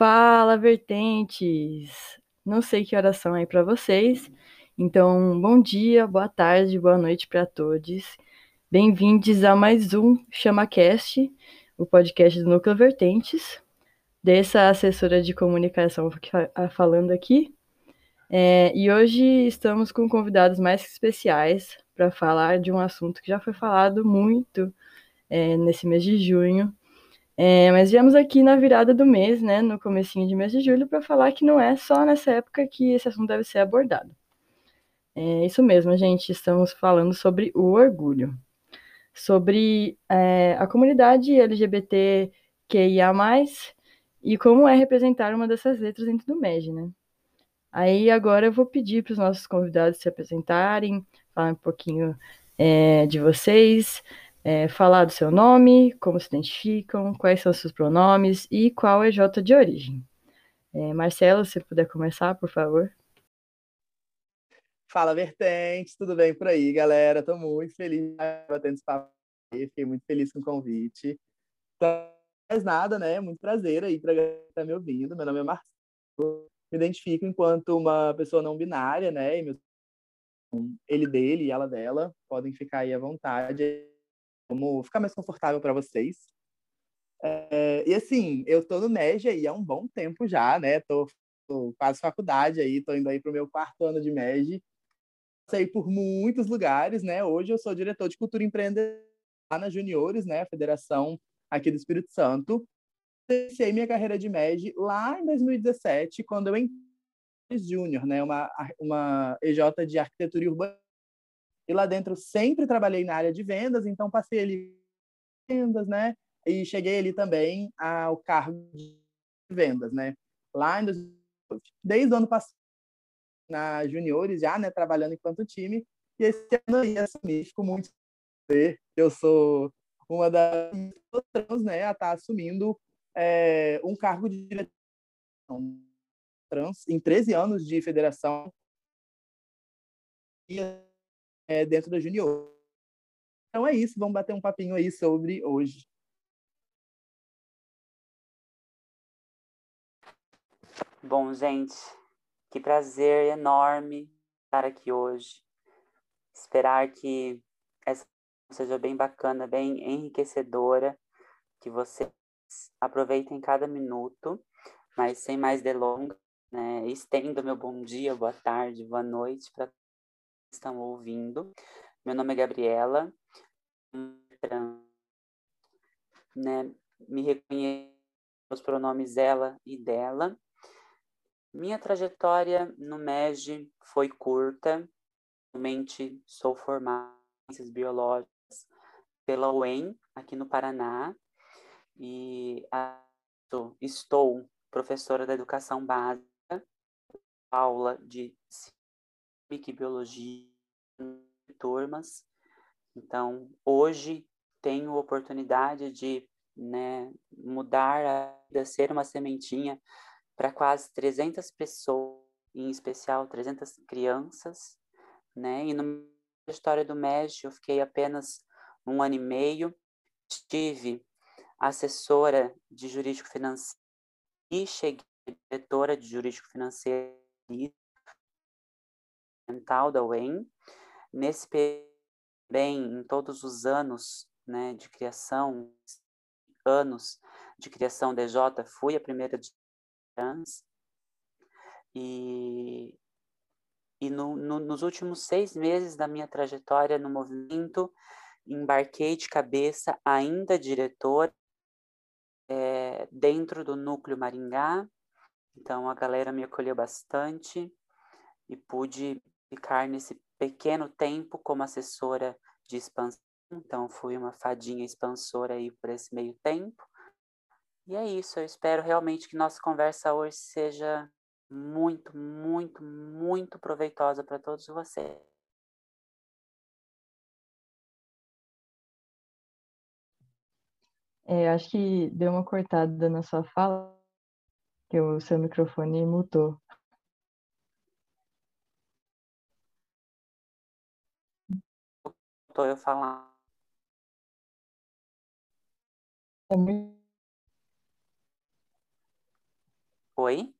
Fala, vertentes! Não sei que horas são aí para vocês, então bom dia, boa tarde, boa noite para todos. Bem-vindos a mais um ChamaCast, o podcast do Núcleo Vertentes, dessa assessora de comunicação falando aqui. É, e hoje estamos com convidados mais especiais para falar de um assunto que já foi falado muito é, nesse mês de junho, é, mas viemos aqui na virada do mês, né, no comecinho de mês de julho, para falar que não é só nessa época que esse assunto deve ser abordado. É isso mesmo, gente, estamos falando sobre o orgulho, sobre é, a comunidade LGBTQIA+, e como é representar uma dessas letras dentro do MEG, né? Aí agora eu vou pedir para os nossos convidados se apresentarem, falar um pouquinho é, de vocês, é, falar do seu nome, como se identificam, quais são seus pronomes e qual é J de origem. É, Marcelo, se puder começar, por favor. Fala, Vertentes, tudo bem por aí, galera? Estou muito feliz batendo esse papo fiquei muito feliz com o convite. Então, mais nada, né? Muito prazer aí para estar tá me ouvindo. Meu nome é Marcelo, me identifico enquanto uma pessoa não binária, né? E meu... Ele dele e ela dela podem ficar aí à vontade como ficar mais confortável para vocês. É, e assim, eu tô no MEG aí há um bom tempo já, né? Tô, tô quase faculdade aí, tô indo aí pro meu quarto ano de MEG. Passei por muitos lugares, né? Hoje eu sou diretor de cultura empreendedora lá na Juniores, né? Federação aqui do Espírito Santo. Iniciei minha carreira de MEG lá em 2017, quando eu entrei Júnior, né? Uma, uma EJ de arquitetura e urbanismo e lá dentro sempre trabalhei na área de vendas, então passei ali vendas, né? E cheguei ali também ao cargo de vendas, né? Lá em desde o ano passado na juniores já, né, trabalhando enquanto time, e esse ano aí assumi, fico muito eu sou uma das trans, né, a estar tá assumindo é, um cargo de direção trans em 13 anos de federação e é, dentro da Junior. Então é isso, vamos bater um papinho aí sobre hoje. Bom, gente, que prazer enorme estar aqui hoje. Esperar que essa seja bem bacana, bem enriquecedora, que vocês aproveitem cada minuto, mas sem mais delongas, né? Estendo meu bom dia, boa tarde, boa noite para estão ouvindo. Meu nome é Gabriela, né, me reconheço os pronomes ela e dela. Minha trajetória no MEG foi curta. Atualmente sou formada em ciências biológicas pela UEM, aqui no Paraná, e estou professora da educação básica, aula de E Biologia turmas. Então, hoje tenho oportunidade de né, mudar a vida, ser uma sementinha para quase 300 pessoas, em especial 300 crianças, né? E na história do MEG eu fiquei apenas um ano e meio, estive assessora de jurídico financeiro e cheguei diretora de jurídico financeiro da UEM. Nesse bem em todos os anos né, de criação, anos de criação da EJ, fui a primeira de trans. E, e no, no, nos últimos seis meses da minha trajetória no movimento, embarquei de cabeça, ainda diretora, é, dentro do núcleo Maringá. Então a galera me acolheu bastante e pude ficar nesse pequeno tempo como assessora de expansão. Então, fui uma fadinha expansora aí por esse meio tempo. E é isso, eu espero realmente que nossa conversa hoje seja muito, muito, muito proveitosa para todos vocês. É, acho que deu uma cortada na sua fala, que o seu microfone mutou. Eu falando. Oi?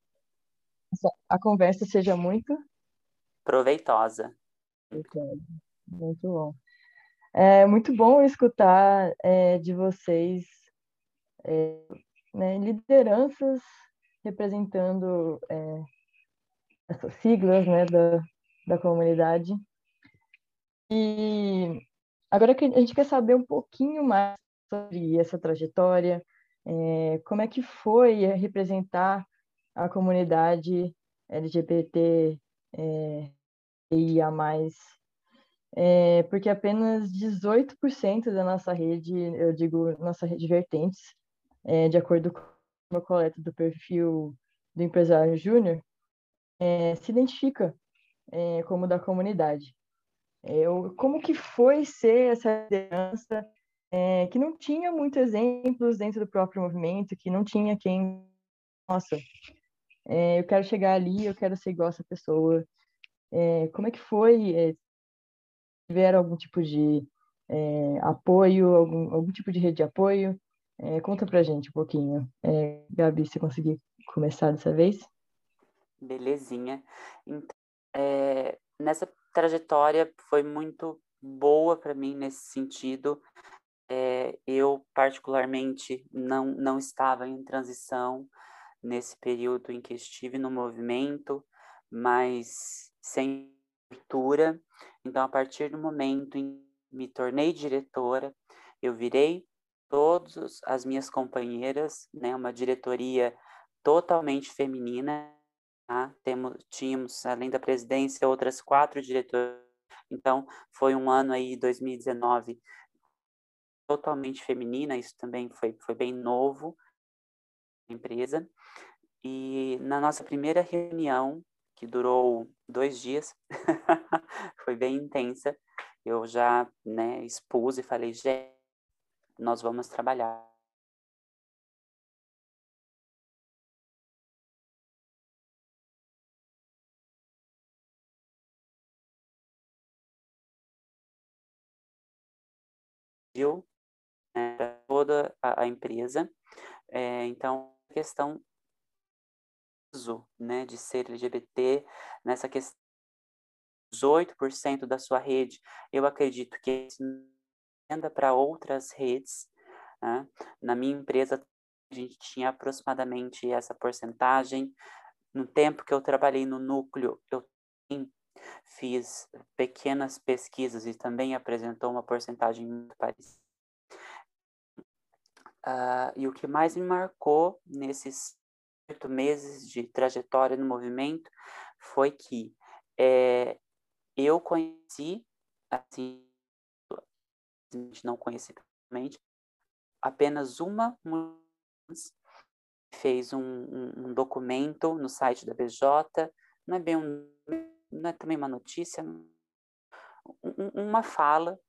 A conversa seja muito proveitosa. Muito bom. É muito bom escutar é, de vocês é, né, lideranças representando é, essas siglas né, da, da comunidade. E agora que a gente quer saber um pouquinho mais sobre essa trajetória, é, como é que foi representar a comunidade LGBT é, e a mais, é, porque apenas 18% da nossa rede, eu digo nossa rede vertentes, é, de acordo com a coleta do perfil do empresário júnior, é, se identifica é, como da comunidade. É, como que foi ser essa liderança é, que não tinha muitos exemplos dentro do próprio movimento, que não tinha quem, nossa, é, eu quero chegar ali, eu quero ser igual essa pessoa. É, como é que foi? É, tiveram algum tipo de é, apoio, algum, algum tipo de rede de apoio? Conta pra gente um pouquinho. Gabi, se conseguir começar dessa vez? Belezinha. Então, nessa trajetória foi muito boa para mim nesse sentido. É, eu, particularmente, não, não estava em transição nesse período em que estive no movimento, mas sem abertura. Então, a partir do momento em que me tornei diretora, eu virei todas as minhas companheiras, né, uma diretoria totalmente feminina. Tá? Temos, tínhamos, além da presidência, outras quatro diretoras. Então, foi um ano aí, 2019, totalmente feminina, isso também foi, foi bem novo na empresa. E na nossa primeira reunião, que durou dois dias, foi bem intensa, eu já né, expus e falei, gente, nós vamos trabalhar. Né, para toda a, a empresa. É, então, a questão né, de ser LGBT, nessa questão 18% da sua rede, eu acredito que venda para outras redes. Né? Na minha empresa, a gente tinha aproximadamente essa porcentagem. No tempo que eu trabalhei no núcleo, eu fiz pequenas pesquisas e também apresentou uma porcentagem muito parecida. Uh, e o que mais me marcou nesses oito meses de trajetória no movimento foi que é, eu conheci, assim, não conhecia pessoalmente, apenas uma mulher fez um, um, um, documento no site da BJ, não é bem um, não é também uma notícia, uma fala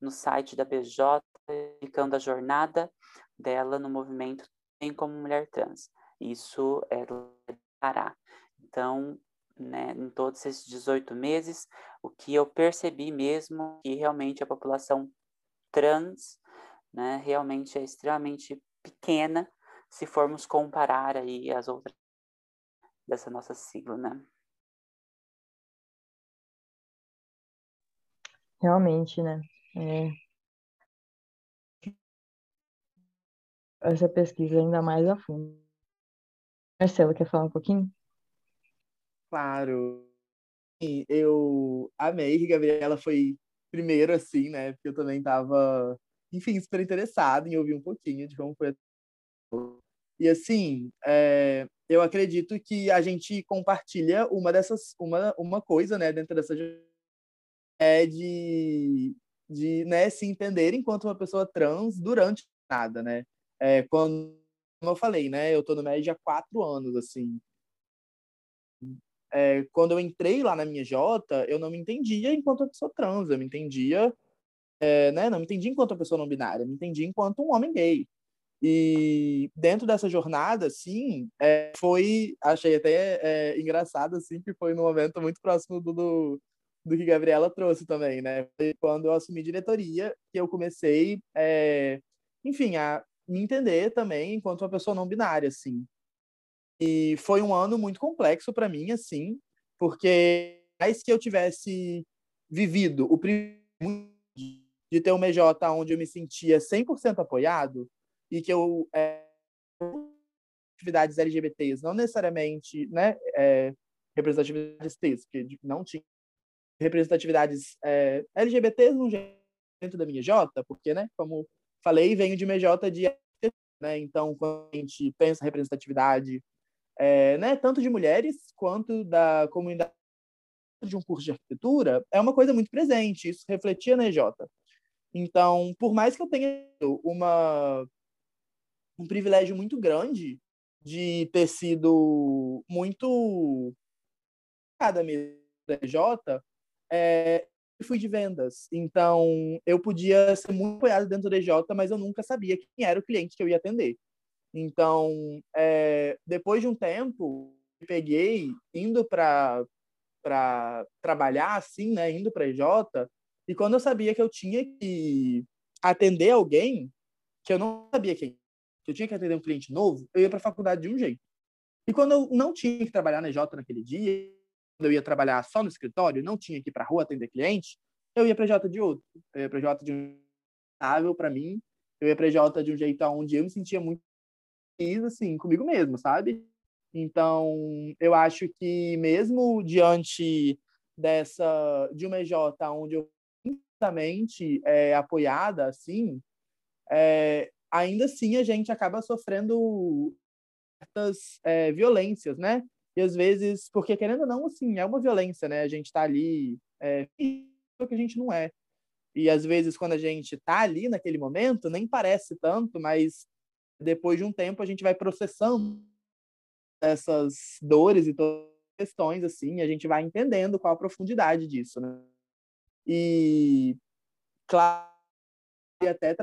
no site da BJ explicando a jornada dela no movimento tem como mulher trans. Isso é do Pará. Então, né, em todos esses 18 meses, o que eu percebi mesmo que realmente a população trans, né, realmente é extremamente pequena se formos comparar aí as outras dessa nossa sigla, né? Realmente, né? É... Essa pesquisa ainda mais a fundo. Marcelo, quer falar um pouquinho? Claro. Eu amei que a Gabriela foi primeiro, assim, né? Porque eu também estava, enfim, super interessado em ouvir um pouquinho de como foi. E assim, é, eu acredito que a gente compartilha uma dessas, uma, uma coisa, né, dentro dessa é de, de né, se entender enquanto uma pessoa trans durante nada, né? É, quando, como eu falei, né, eu tô no médio há quatro anos, assim. É, quando eu entrei lá na minha Jota, eu não me entendia enquanto uma pessoa trans, eu me entendia, é, né, não me entendia enquanto uma pessoa não binária, me entendia enquanto um homem gay. E dentro dessa jornada, assim, é, foi, achei até é, engraçado, assim, que foi num momento muito próximo do, do, do que Gabriela trouxe também, né? Foi quando eu assumi diretoria que eu comecei, é, enfim, a me entender também enquanto uma pessoa não binária, assim. E foi um ano muito complexo para mim, assim, porque mais que eu tivesse vivido o primeiro de ter um EJ onde eu me sentia 100% apoiado e que eu é, atividades LGBTs, não necessariamente, né, é, representatividades T's, porque não tinha representatividades é, LGBTs no dentro da minha J, porque, né, como falei, venho de MJ de né, então quando a gente pensa representatividade, é, né, tanto de mulheres quanto da comunidade de um curso de arquitetura, é uma coisa muito presente, isso refletia na EJ. Então, por mais que eu tenha uma um privilégio muito grande de ter sido muito cada mesmo da EJ, é, fui de vendas. Então, eu podia ser muito apoiado dentro da EJ, mas eu nunca sabia quem era o cliente que eu ia atender. Então, é, depois de um tempo, peguei indo para para trabalhar assim, né, indo para EJ, e quando eu sabia que eu tinha que atender alguém que eu não sabia quem, que eu tinha que atender um cliente novo, eu ia para a faculdade de um jeito. E quando eu não tinha que trabalhar na EJ naquele dia, eu ia trabalhar só no escritório, não tinha que ir para a rua atender cliente, eu ia para J de outro. Eu ia para J de um estável para mim, eu ia para J de um jeito onde eu me sentia muito feliz assim comigo mesmo, sabe? Então, eu acho que mesmo diante dessa de uma EJ onde eu completamente é, apoiada assim, é, ainda assim a gente acaba sofrendo certas é, violências, né? E às vezes, porque querendo ou não, assim, é uma violência, né? A gente tá ali é, que a gente não é. E às vezes, quando a gente tá ali naquele momento, nem parece tanto, mas depois de um tempo a gente vai processando essas dores e todas as questões, assim, a gente vai entendendo qual a profundidade disso, né? E, claro, até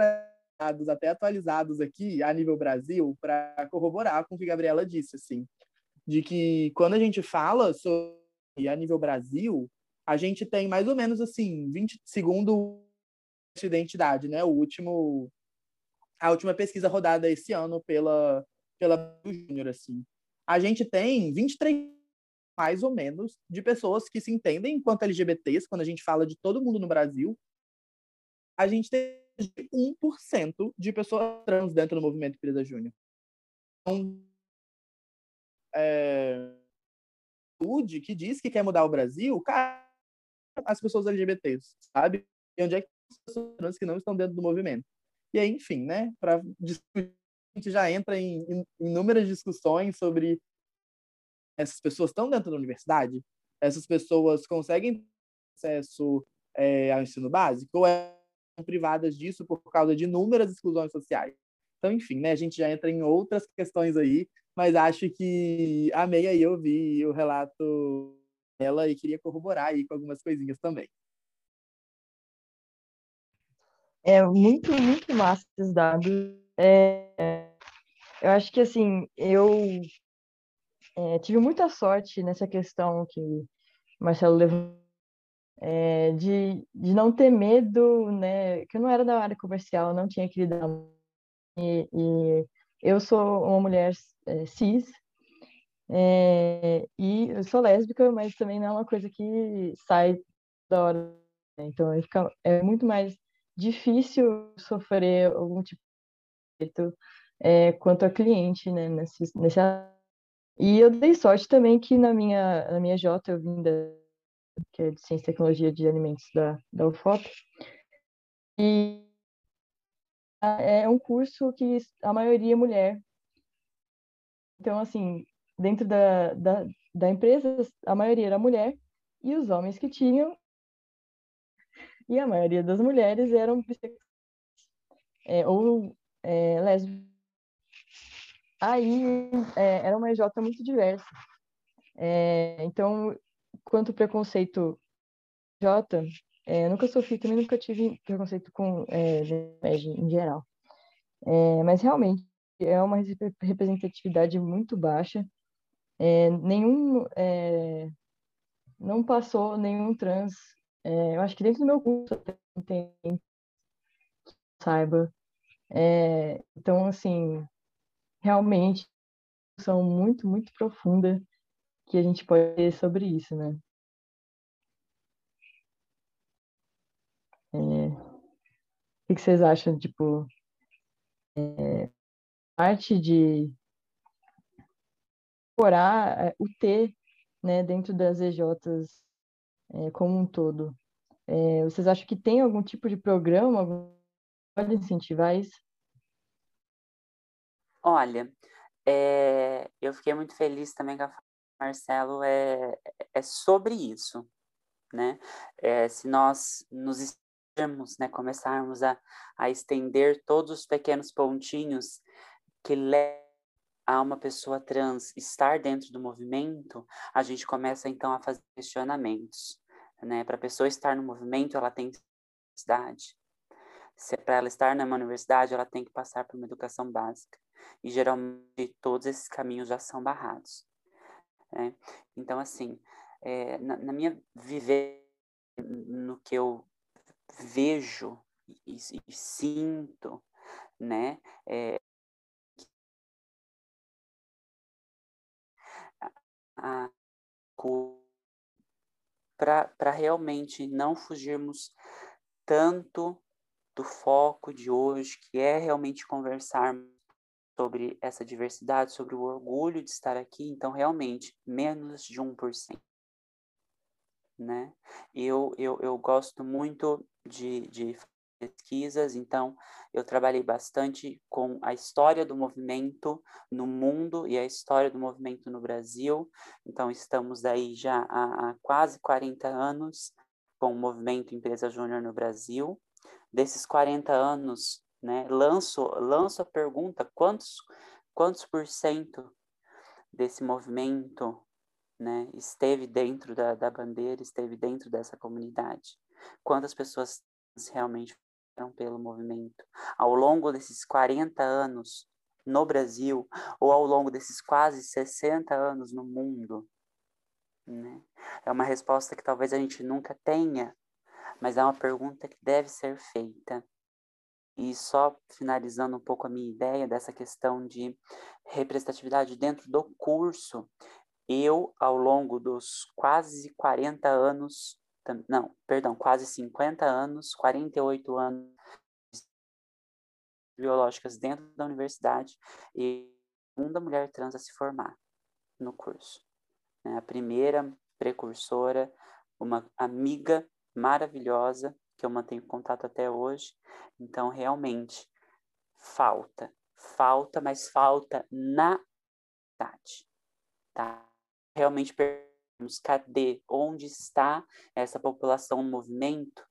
até atualizados aqui a nível Brasil para corroborar com o que a Gabriela disse, assim de que quando a gente fala sobre a nível Brasil, a gente tem mais ou menos assim, 20 segundo de identidade, né? O último a última pesquisa rodada esse ano pela pela Júnior assim. A gente tem 23 mais ou menos de pessoas que se entendem enquanto LGBTs, quando a gente fala de todo mundo no Brasil. A gente tem 1% de pessoas trans dentro do movimento Empresa Júnior. Então, é, que diz que quer mudar o Brasil, cara, as pessoas LGBTs, sabe? E onde é que as pessoas que não estão dentro do movimento? E aí, enfim, né? Para discutir, a gente já entra em, em inúmeras discussões sobre essas pessoas estão dentro da universidade, essas pessoas conseguem acesso é, ao ensino básico ou é privadas disso por causa de inúmeras exclusões sociais. Então, enfim, né, a gente já entra em outras questões aí mas acho que amei aí ouvir o relato dela e queria corroborar aí com algumas coisinhas também. É muito, muito massa esses dados. É, eu acho que, assim, eu é, tive muita sorte nessa questão que Marcelo levou, é, de, de não ter medo, né? Que eu não era da área comercial, não tinha que lidar. E, e eu sou uma mulher é, cis, é, e eu sou lésbica, mas também não é uma coisa que sai da hora. Né? Então, fica, é muito mais difícil sofrer algum tipo de é, quanto a cliente, né, nesse, nesse... E eu dei sorte também que na minha, na minha J, eu vim da, que é de Ciência e Tecnologia de Alimentos da, da UFOP, e é um curso que a maioria é mulher, então, assim, dentro da, da, da empresa, a maioria era mulher, e os homens que tinham, e a maioria das mulheres eram é, ou é, lésbicas. Aí é, era uma EJ muito diversa. É, então, quanto preconceito J, é, nunca sofri, também nunca tive preconceito com é, em geral. É, mas realmente é uma representatividade muito baixa. É, nenhum é, não passou nenhum trans. É, eu acho que dentro do meu curso tem saiba. É, então, assim, realmente discussão muito, muito profunda que a gente pode ter sobre isso, né? É... O que vocês acham, tipo, é... parte de incorporar é, o T né, dentro das EJs é, como um todo. É, vocês acham que tem algum tipo de programa que pode incentivar isso? Olha, é, eu fiquei muito feliz também com a Marcelo é, é sobre isso, né? É, se nós nos né, começarmos a, a estender todos os pequenos pontinhos que levam a uma pessoa trans estar dentro do movimento, a gente começa então a fazer questionamentos, né? Para a pessoa estar no movimento, ela tem necessidade. Se é para ela estar numa universidade, ela tem que passar por uma educação básica. E geralmente todos esses caminhos já são barrados. Né? Então, assim, é, na, na, minha viver, no que eu vejo e, e sinto, né, é, para realmente não fugirmos tanto do foco de hoje, que é realmente conversarmos sobre essa diversidade, sobre o orgulho de estar aqui, então realmente menos de 1%. Né? Eu, eu, eu gosto muito de, de pesquisas, então eu trabalhei bastante com a história do movimento no mundo e a história do movimento no Brasil, então estamos aí já há, há quase 40 anos com o movimento Empresa Júnior no Brasil. Desses 40 anos, né? Lanço, lanço a pergunta, quantos, quantos por cento desse movimento né, esteve dentro da, da bandeira, esteve dentro dessa comunidade? Quantas pessoas realmente foram pelo movimento? Ao longo desses 40 anos no Brasil, ou ao longo desses quase 60 anos no mundo? Né? É uma resposta que talvez a gente nunca tenha, mas é uma pergunta que deve ser feita. E só finalizando um pouco a minha ideia dessa questão de representatividade dentro do curso, eu, ao longo dos quase 40 anos, não, perdão, quase 50 anos, 48 anos biológicas dentro da universidade e a segunda mulher trans a se formar no curso. Né? A primeira precursora, uma amiga maravilhosa que eu mantenho contato até hoje. Então, realmente, falta. Falta, mas falta na cidade. Tá? Realmente perguntamos, cadê? Onde está essa população no movimento?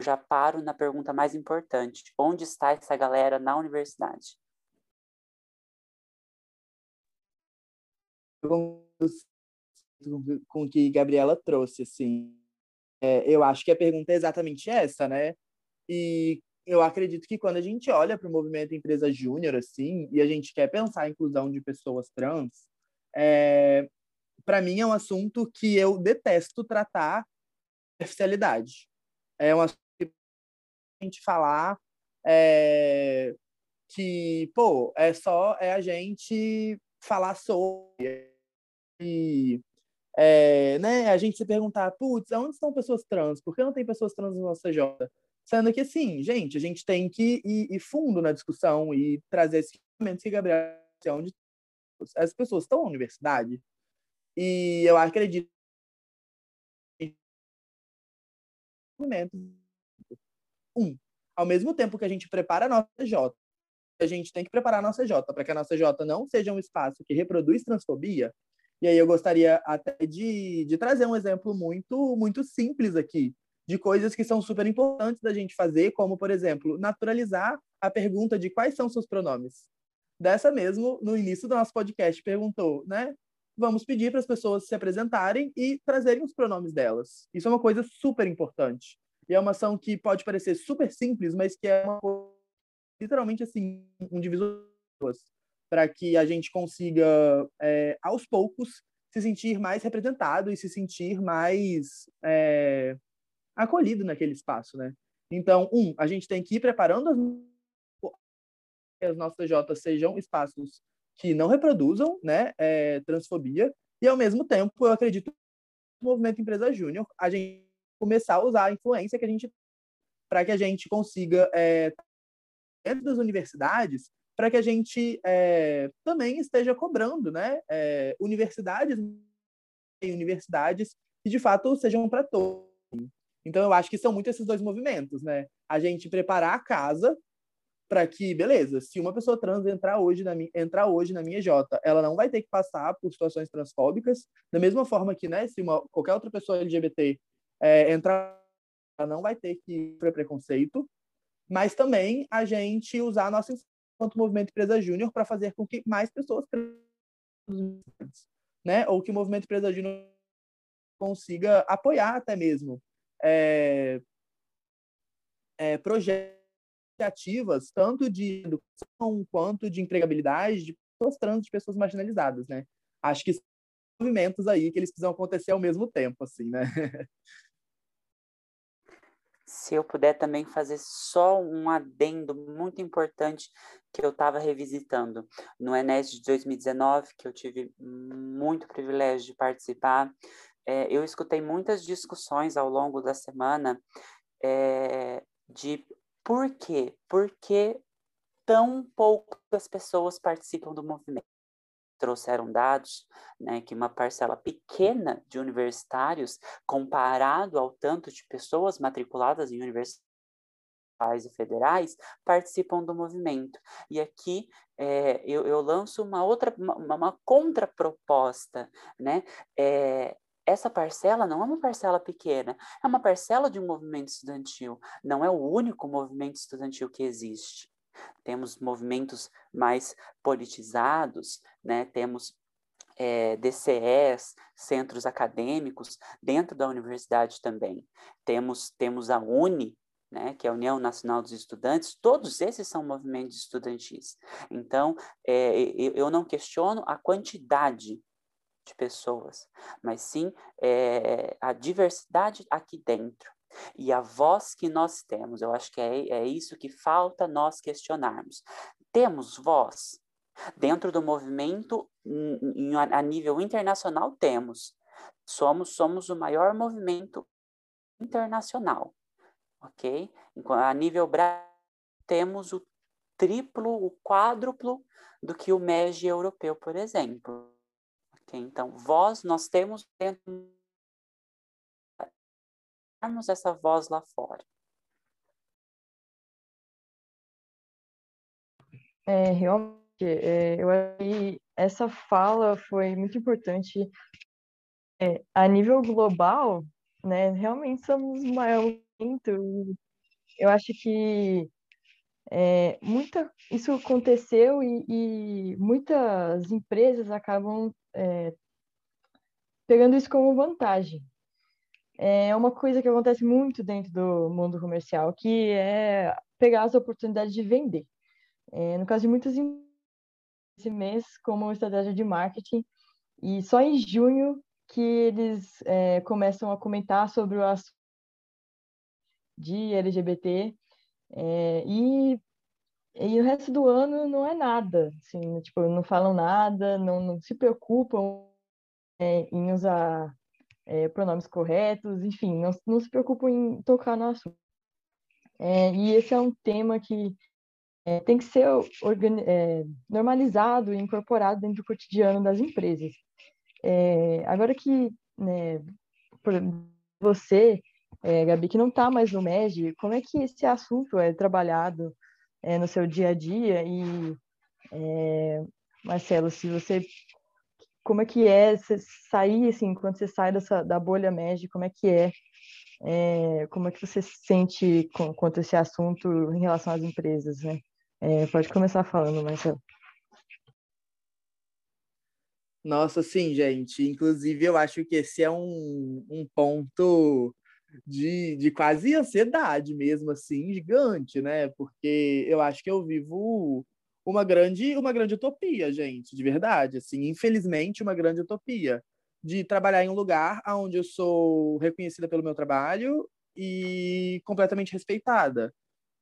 Já paro na pergunta mais importante. Onde está essa galera na universidade? Com o que Gabriela trouxe, assim, é, eu acho que a pergunta é exatamente essa, né? E eu acredito que quando a gente olha para o movimento empresa júnior, assim, e a gente quer pensar a inclusão de pessoas trans, é, para mim é um assunto que eu detesto tratar superficialidade. É um assunto que a gente falar é, que, pô, é só é a gente falar sobre e é, né, a gente se perguntar, putz, onde estão pessoas trans? Por que não tem pessoas trans no nosso CJ? Sendo que, assim, gente, a gente tem que ir, ir fundo na discussão e trazer esses elementos que Gabriel onde as pessoas estão na universidade. E eu acredito um, ao mesmo tempo que a gente prepara a nossa J, a gente tem que preparar a nossa J para que a nossa J não seja um espaço que reproduz transfobia, e aí eu gostaria até de, de trazer um exemplo muito, muito simples aqui, de coisas que são super importantes da gente fazer, como, por exemplo, naturalizar a pergunta de quais são seus pronomes. Dessa mesmo, no início do nosso podcast, perguntou, né? Vamos pedir para as pessoas se apresentarem e trazerem os pronomes delas. Isso é uma coisa super importante. E é uma ação que pode parecer super simples, mas que é uma coisa, literalmente assim, um divisor para que a gente consiga, é, aos poucos, se sentir mais representado e se sentir mais é, acolhido naquele espaço, né? Então, um, a gente tem que ir preparando as, as nossas J sejam espaços que não reproduzam né, é, transfobia, e ao mesmo tempo eu acredito no movimento Empresa Júnior, a gente começar a usar a influência que a gente para que a gente consiga é, dentro das universidades para que a gente é, também esteja cobrando né, é, universidades e universidades que de fato sejam para todos. Então eu acho que são muito esses dois movimentos, né? A gente preparar a casa para que, beleza, se uma pessoa trans entrar hoje na minha, entrar hoje na minha J, ela não vai ter que passar por situações transfóbicas, da mesma forma que, né, se uma, qualquer outra pessoa LGBT é, entrar, ela não vai ter que sofrer preconceito, mas também a gente usar a nossa enquanto movimento Empresa Júnior para fazer com que mais pessoas né, ou que o movimento Empresa Júnior consiga apoiar até mesmo é, é, projetos iniciativas, tanto de educação quanto de empregabilidade de pessoas trans, de pessoas marginalizadas, né? Acho que são movimentos aí que eles precisam acontecer ao mesmo tempo, assim, né? Se eu puder também fazer só um adendo muito importante que eu estava revisitando no Enes de 2019, que eu tive muito privilégio de participar, é, eu escutei muitas discussões ao longo da semana é, de por quê? Porque tão poucas pessoas participam do movimento. Trouxeram dados né, que uma parcela pequena de universitários, comparado ao tanto de pessoas matriculadas em universidades e federais, participam do movimento. E aqui é, eu, eu, lanço uma outra, uma, uma contraproposta, né? É, essa parcela não é uma parcela pequena, é uma parcela de um movimento estudantil, não é o único movimento estudantil que existe. Temos movimentos mais politizados, né? temos é, DCEs, centros acadêmicos, dentro da universidade também. Temos, temos a UNE, né, que é a União Nacional dos Estudantes, todos esses são movimentos estudantis. Então, é, eu não questiono a quantidade de pessoas, mas sim é, a diversidade aqui dentro e a voz que nós temos. Eu acho que é, é isso que falta nós questionarmos. Temos voz? Dentro do movimento, em, a nível internacional, temos. Somos, somos o maior movimento internacional, ok? A nível Brasil, temos o triplo, o quádruplo do que o MEG europeu, por exemplo. Então, voz nós temos dentro essa voz lá fora. É, realmente, é, eu acho que essa fala foi muito importante. É, a nível global, né, realmente somos o maior movimento. Eu acho que é, muita, isso aconteceu e, e muitas empresas acabam é, pegando isso como vantagem. É uma coisa que acontece muito dentro do mundo comercial, que é pegar as oportunidades de vender. É, no caso de muitas esse mês como estratégia de marketing e só em junho que eles é, começam a comentar sobre o assunto de LGBT é, e e o resto do ano não é nada, assim, tipo, não falam nada, não, não se preocupam é, em usar é, pronomes corretos, enfim, não, não se preocupam em tocar no assunto. É, e esse é um tema que é, tem que ser é, normalizado e incorporado dentro do cotidiano das empresas. É, agora que né, você, Gabi, que não está mais no MED, como é que esse assunto é trabalhado é, no seu dia a dia e é, Marcelo, se você como é que é você sair assim quando você sai dessa da bolha média, como é que é, é como é que você se sente com, quanto a esse assunto em relação às empresas, né? É, pode começar falando, Marcelo. Nossa, sim, gente. Inclusive, eu acho que esse é um, um ponto de, de quase ansiedade mesmo, assim, gigante, né? Porque eu acho que eu vivo uma grande, uma grande utopia, gente, de verdade, assim, infelizmente uma grande utopia de trabalhar em um lugar onde eu sou reconhecida pelo meu trabalho e completamente respeitada.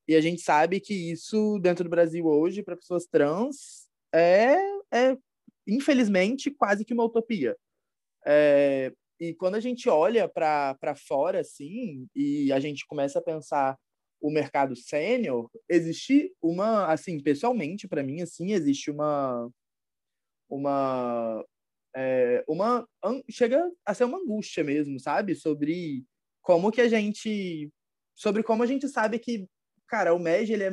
E a gente sabe que isso dentro do Brasil hoje para pessoas trans é, é infelizmente, quase que uma utopia. É, e quando a gente olha para fora, assim, e a gente começa a pensar o mercado sênior, existe uma, assim, pessoalmente, para mim, assim, existe uma, uma, é, uma, chega a ser uma angústia mesmo, sabe? Sobre como que a gente, sobre como a gente sabe que, cara, o MEG, ele é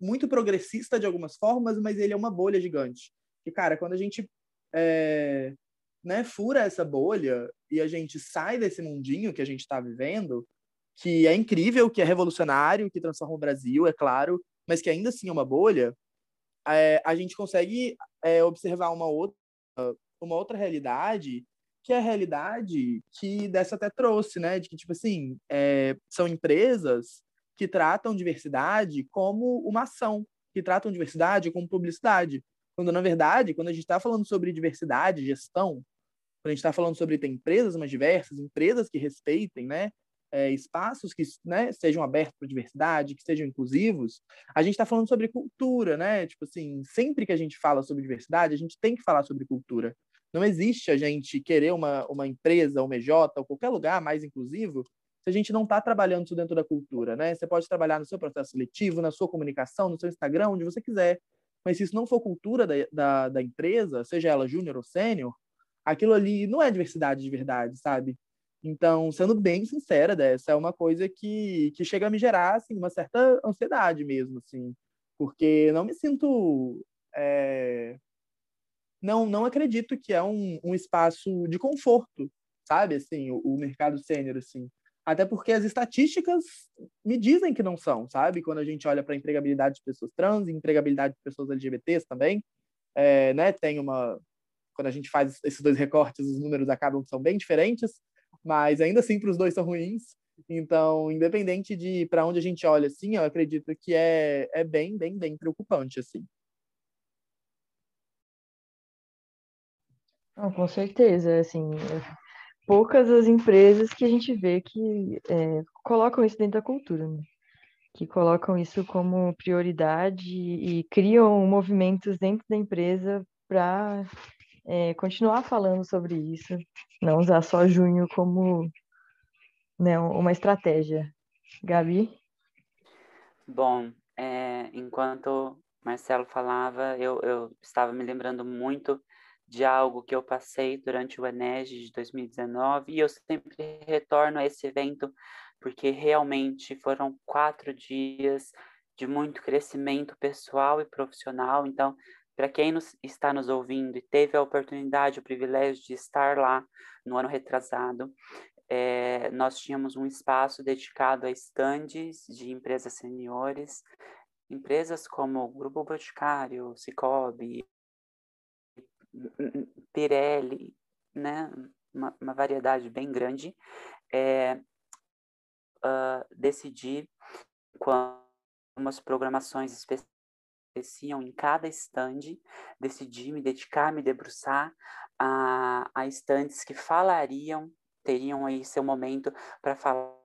muito progressista de algumas formas, mas ele é uma bolha gigante. E, cara, quando a gente é, né, fura essa bolha e a gente sai desse mundinho que a gente está vivendo, que é incrível, que é revolucionário, que transforma o Brasil, é claro, mas que ainda assim é uma bolha, é, a gente consegue é, observar uma outra, uma outra realidade, que é a realidade que dessa até trouxe, né? De que, tipo assim, é, são empresas que tratam diversidade como uma ação, que tratam diversidade como publicidade. Quando, na verdade, quando a gente está falando sobre diversidade, gestão, quando a gente está falando sobre ter empresas mais diversas, empresas que respeitem, né, é, espaços que né, sejam abertos para diversidade, que sejam inclusivos, a gente está falando sobre cultura, né? Tipo assim, sempre que a gente fala sobre diversidade, a gente tem que falar sobre cultura. Não existe a gente querer uma, uma empresa, uma EJ, ou qualquer lugar mais inclusivo, se a gente não está trabalhando isso dentro da cultura, né? Você pode trabalhar no seu processo seletivo, na sua comunicação, no seu Instagram, onde você quiser. Mas se isso não for cultura da, da, da empresa, seja ela júnior ou sênior, aquilo ali não é diversidade de verdade, sabe? Então, sendo bem sincera dessa, é uma coisa que, que chega a me gerar, assim, uma certa ansiedade mesmo, assim, porque não me sinto... É... Não, não acredito que é um, um espaço de conforto, sabe, assim, o, o mercado sênior, assim. Até porque as estatísticas me dizem que não são, sabe? Quando a gente olha para empregabilidade de pessoas trans, empregabilidade de pessoas LGBTs também, é, né? Tem uma. Quando a gente faz esses dois recortes, os números acabam que são bem diferentes, mas ainda assim para os dois são ruins. Então, independente de para onde a gente olha, assim, eu acredito que é, é bem, bem, bem preocupante, assim. Não, com certeza, assim, poucas as empresas que a gente vê que é, colocam isso dentro da cultura, né? que colocam isso como prioridade e criam movimentos dentro da empresa para é, continuar falando sobre isso, não usar só junho como né, uma estratégia. Gabi? Bom, é, enquanto Marcelo falava, eu, eu estava me lembrando muito de algo que eu passei durante o Enege de 2019 e eu sempre retorno a esse evento porque realmente foram quatro dias de muito crescimento pessoal e profissional. Então, para quem nos, está nos ouvindo e teve a oportunidade, o privilégio de estar lá no ano retrasado, é, nós tínhamos um espaço dedicado a estandes de empresas seniores, empresas como o Grupo Boticário, Cicobi, Pirelli, né? Uma, uma variedade bem grande, é, uh, decidi quando umas programações específicas em cada estande, decidi me dedicar, me debruçar a, a estandes que falariam, teriam aí seu momento para falar.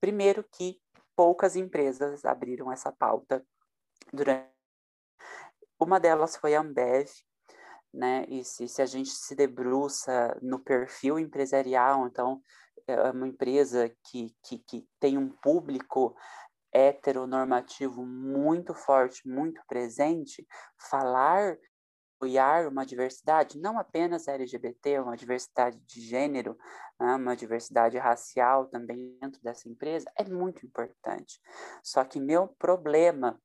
Primeiro que poucas empresas abriram essa pauta durante uma delas foi a Ambev, né? E se, se a gente se debruça no perfil empresarial, então é uma empresa que, que, que tem um público heteronormativo muito forte, muito presente, falar, apoiar uma diversidade, não apenas LGBT, uma diversidade de gênero, né, uma diversidade racial também dentro dessa empresa, é muito importante. Só que meu problema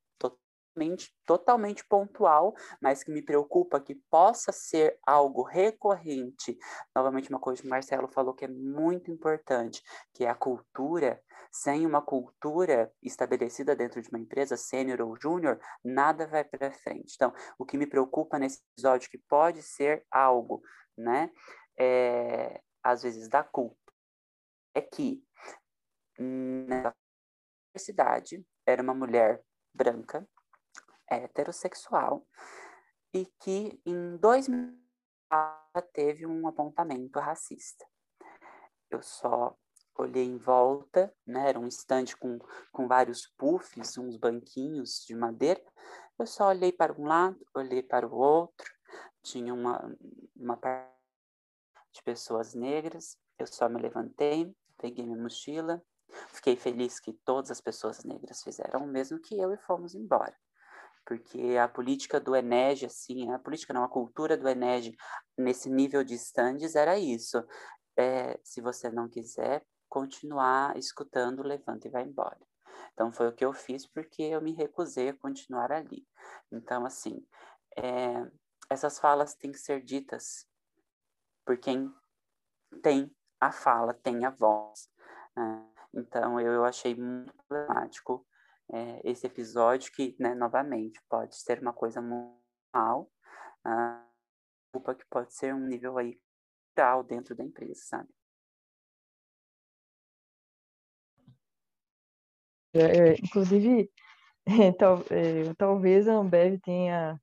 totalmente, totalmente pontual, mas que me preocupa que possa ser algo recorrente. Novamente, uma coisa que o Marcelo falou que é muito importante, que é a cultura. Sem uma cultura estabelecida dentro de uma empresa, sênior ou júnior, nada vai para frente. Então, o que me preocupa nesse episódio, que pode ser algo, né, é, às vezes da culpa, é que na universidade era uma mulher branca, heterossexual e que em 2000 teve um apontamento racista. Eu só olhei em volta, né? Era um estande com, com vários puffs, uns banquinhos de madeira. Eu só olhei para um lado, olhei para o outro. Tinha uma, uma parte de pessoas negras. Eu só me levantei, peguei minha mochila. Fiquei feliz que todas as pessoas negras fizeram o mesmo que eu e fomos embora. Porque a política do Enege, assim, a política não, a cultura do Enege nesse nível de stands era isso. É, se você não quiser, continuar escutando, levanta e vai embora. Então foi o que eu fiz porque eu me recusei a continuar ali. Então, assim, é, essas falas têm que ser ditas por quem tem a fala, tem a voz. Né? Então eu, eu achei muito problemático é, esse episódio que, né, novamente, pode ser uma coisa mal, uh, culpa que pode ser um nível aí tal dentro da empresa, sabe? É, é, inclusive, é, tal, é, talvez a Ambev tenha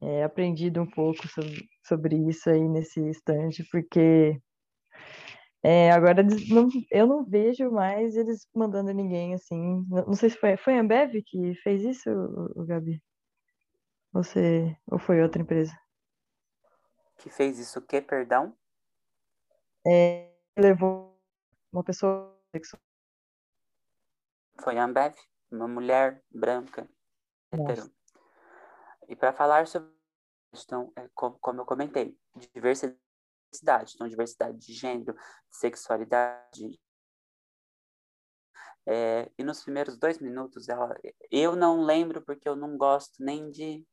é, aprendido um pouco sobre, sobre isso aí nesse instante, porque é, agora não, eu não vejo mais eles mandando ninguém assim. Não, não sei se foi, foi a Ambev que fez isso, o, Gabi? Você, ou foi outra empresa? Que fez isso o quê, perdão? É, levou uma pessoa foi a Ambev, uma mulher branca. E para falar sobre então, é, como, como eu comentei, diversidade, então diversidade de gênero, sexualidade. É, e nos primeiros dois minutos, ela, eu não lembro porque eu não gosto nem de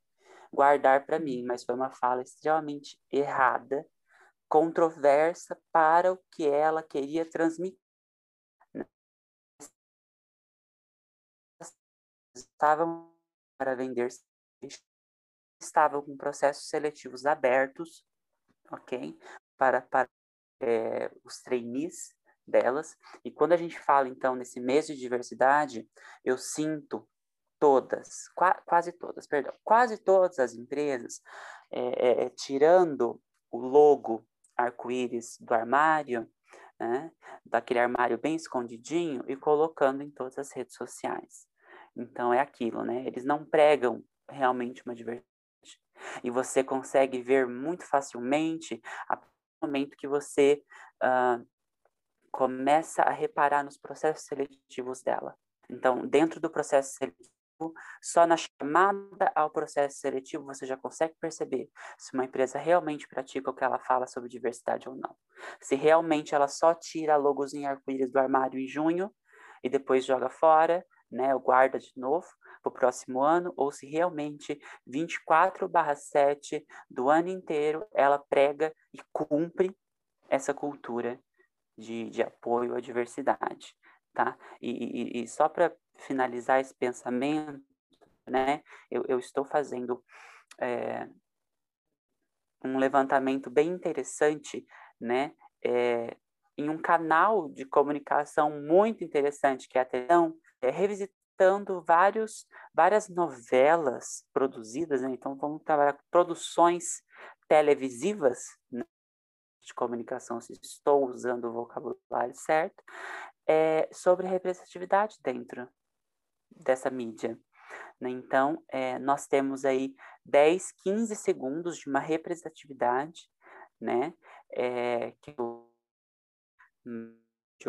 guardar para mim, mas foi uma fala extremamente errada, controversa para o que ela queria transmitir. estavam para vender estavam com processos seletivos abertos, ok? Para, para é, os trainees delas. E quando a gente fala, então, nesse mês de diversidade, eu sinto todas, qua, quase todas, perdão, quase todas as empresas, é, é, tirando o logo arco-íris do armário, né, daquele armário bem escondidinho, e colocando em todas as redes sociais. Então é aquilo, né? Eles não pregam realmente uma diversidade. E você consegue ver muito facilmente a momento que você uh, começa a reparar nos processos seletivos dela. Então, dentro do processo seletivo, só na chamada ao processo seletivo você já consegue perceber se uma empresa realmente pratica o que ela fala sobre diversidade ou não. Se realmente ela só tira logos em arco-íris do armário em junho e depois joga fora, né, guarda de novo para o próximo ano, ou se realmente 24/7 do ano inteiro ela prega e cumpre essa cultura de, de apoio à diversidade, tá? E, e, e só para finalizar esse pensamento, né, eu, eu estou fazendo é, um levantamento bem interessante, né, é, em um canal de comunicação muito interessante que é a televisão, é, revisitando vários, várias novelas produzidas, né? então vamos trabalhar com produções televisivas né? de comunicação, se estou usando o vocabulário certo, é, sobre representatividade dentro dessa mídia. Né? Então, é, nós temos aí 10, 15 segundos de uma representatividade, né? É, que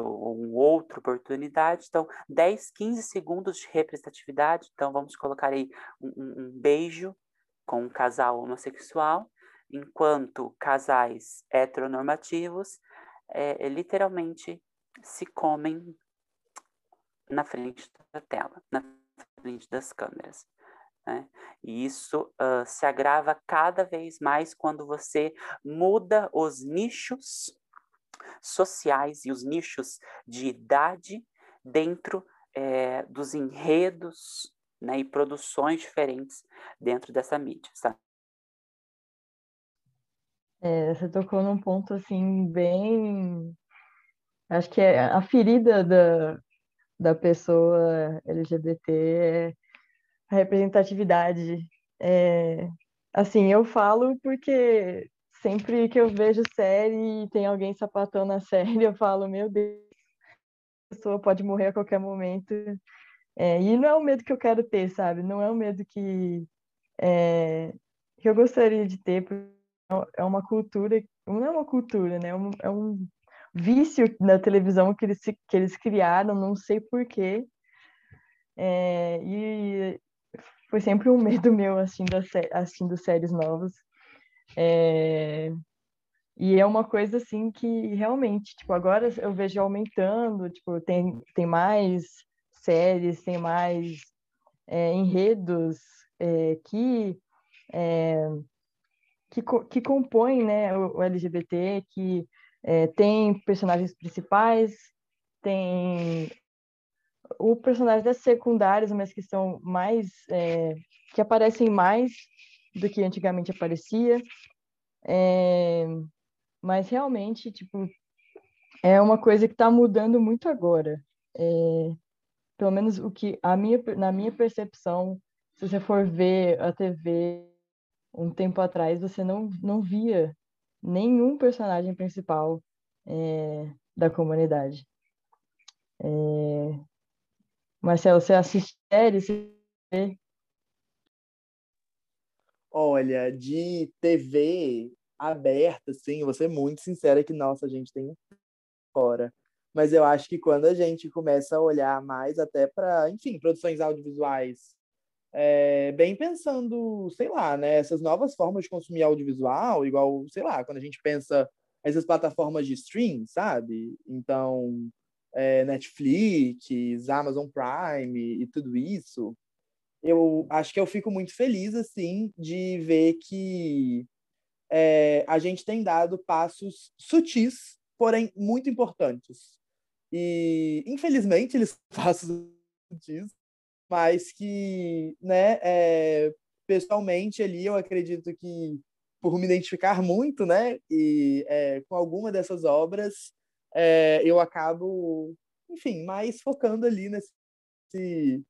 ou uma outra oportunidade. Então, 10, 15 segundos de representatividade. Então, vamos colocar aí um, um, beijo com um casal homossexual, enquanto casais heteronormativos é, é, literalmente se comem na frente da tela, na frente das câmeras. Né? E isso uh, se agrava cada vez mais quando você muda os nichos sociais e os nichos de idade dentro é, dos enredos né, e produções diferentes dentro dessa mídia? É, você tocou num ponto assim bem, acho que é a ferida da, da pessoa LGBT é a representatividade. É, assim, eu falo porque sempre que eu vejo série e tem alguém sapatão na série, eu falo, meu Deus, pessoa pode morrer a qualquer momento. É, e não é o medo que eu quero ter, sabe? Não é o medo que, é, que eu gostaria de ter, porque é uma cultura, não é uma cultura, né? É um, é um vício na televisão que eles, que eles criaram, não sei porquê. É, e foi sempre um medo meu assistindo, assistindo séries novas. É, e é uma coisa assim que realmente, tipo, agora eu vejo aumentando, tipo, tem, tem mais séries, tem mais é, enredos é, que, é, que, que compõem né, o, o LGBT, que é, tem personagens principais, tem o personagem das secundárias, mas que são mais é, que aparecem mais do que antigamente aparecia. É, mas realmente, tipo, é uma coisa que está mudando muito agora. É, pelo menos o que a minha, na minha percepção, se você for ver a TV um tempo atrás, você não, não via nenhum personagem principal é, da comunidade. É... Marcelo, você assiste séries? Olha, de TV aberta, assim, vou ser muito sincera que, nossa, a gente tem fora. Mas eu acho que quando a gente começa a olhar mais até para, enfim, produções audiovisuais, é, bem pensando, sei lá, né, essas novas formas de consumir audiovisual, igual, sei lá, quando a gente pensa essas plataformas de stream, sabe? Então, é, Netflix, Amazon Prime e tudo isso, eu acho que eu fico muito feliz, assim, de ver que é, a gente tem dado passos sutis, porém muito importantes. E, infelizmente, eles passos sutis, mas que, né, é, pessoalmente ali eu acredito que por me identificar muito, né, e é, com alguma dessas obras, é, eu acabo, enfim, mais focando ali nesse,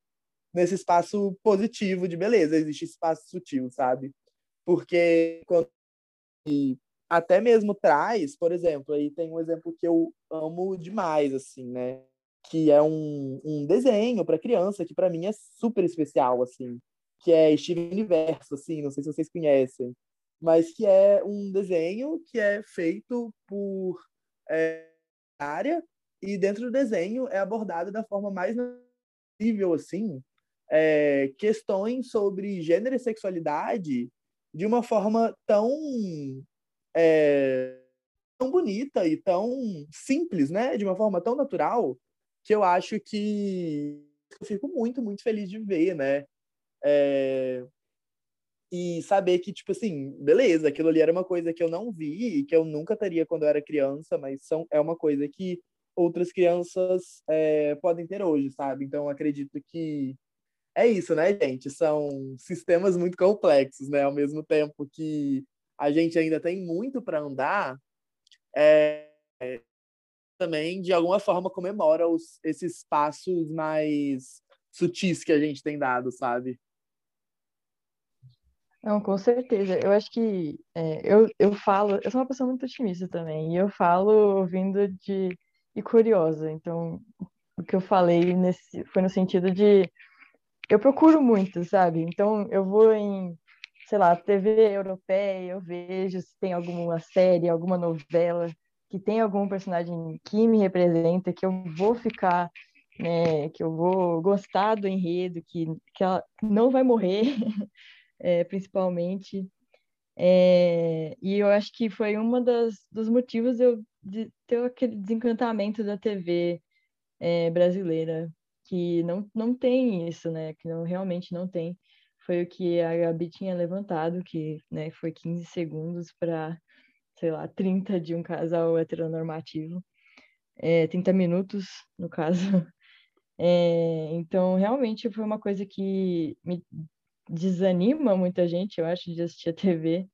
nesse espaço positivo de beleza, existe espaço sutil, sabe? Porque quando até mesmo traz, por exemplo, aí tem um exemplo que eu amo demais, assim, né? Que é um, um desenho para criança que para mim é super especial, assim, que é Steven Universo, assim, não sei se vocês conhecem, mas que é um desenho que é feito por é, área e dentro do desenho é abordado da forma mais possível, assim, é, questões sobre gênero e sexualidade de uma forma tão é, tão bonita e tão simples, né? De uma forma tão natural que eu acho que eu fico muito, muito feliz de ver, né? É, e saber que, tipo assim, beleza, aquilo ali era uma coisa que eu não vi e que eu nunca teria quando eu era criança, mas são, é uma coisa que outras crianças é, podem ter hoje, sabe? Então, acredito que é isso, né, gente? São sistemas muito complexos, né? Ao mesmo tempo que a gente ainda tem muito para andar, é, também, de alguma forma, comemora os, esses passos mais sutis que a gente tem dado, sabe? Não, com certeza. Eu acho que é, eu, eu falo, eu sou uma pessoa muito otimista também, e eu falo vindo de e curiosa. Então, o que eu falei nesse foi no sentido de eu procuro muito, sabe? Então, eu vou em, sei lá, TV europeia, eu vejo se tem alguma série, alguma novela que tem algum personagem que me representa, que eu vou ficar, né, que eu vou gostar do enredo, que, que ela não vai morrer, é, principalmente. É, e eu acho que foi das dos motivos eu, de ter aquele desencantamento da TV é, brasileira que não, não tem isso, né? Que não, realmente não tem. Foi o que a Gabi tinha levantado, que né, foi 15 segundos para, sei lá, 30 de um casal heteronormativo. É, 30 minutos, no caso. É, então, realmente foi uma coisa que me desanima muita gente, eu acho, de assistir a TV.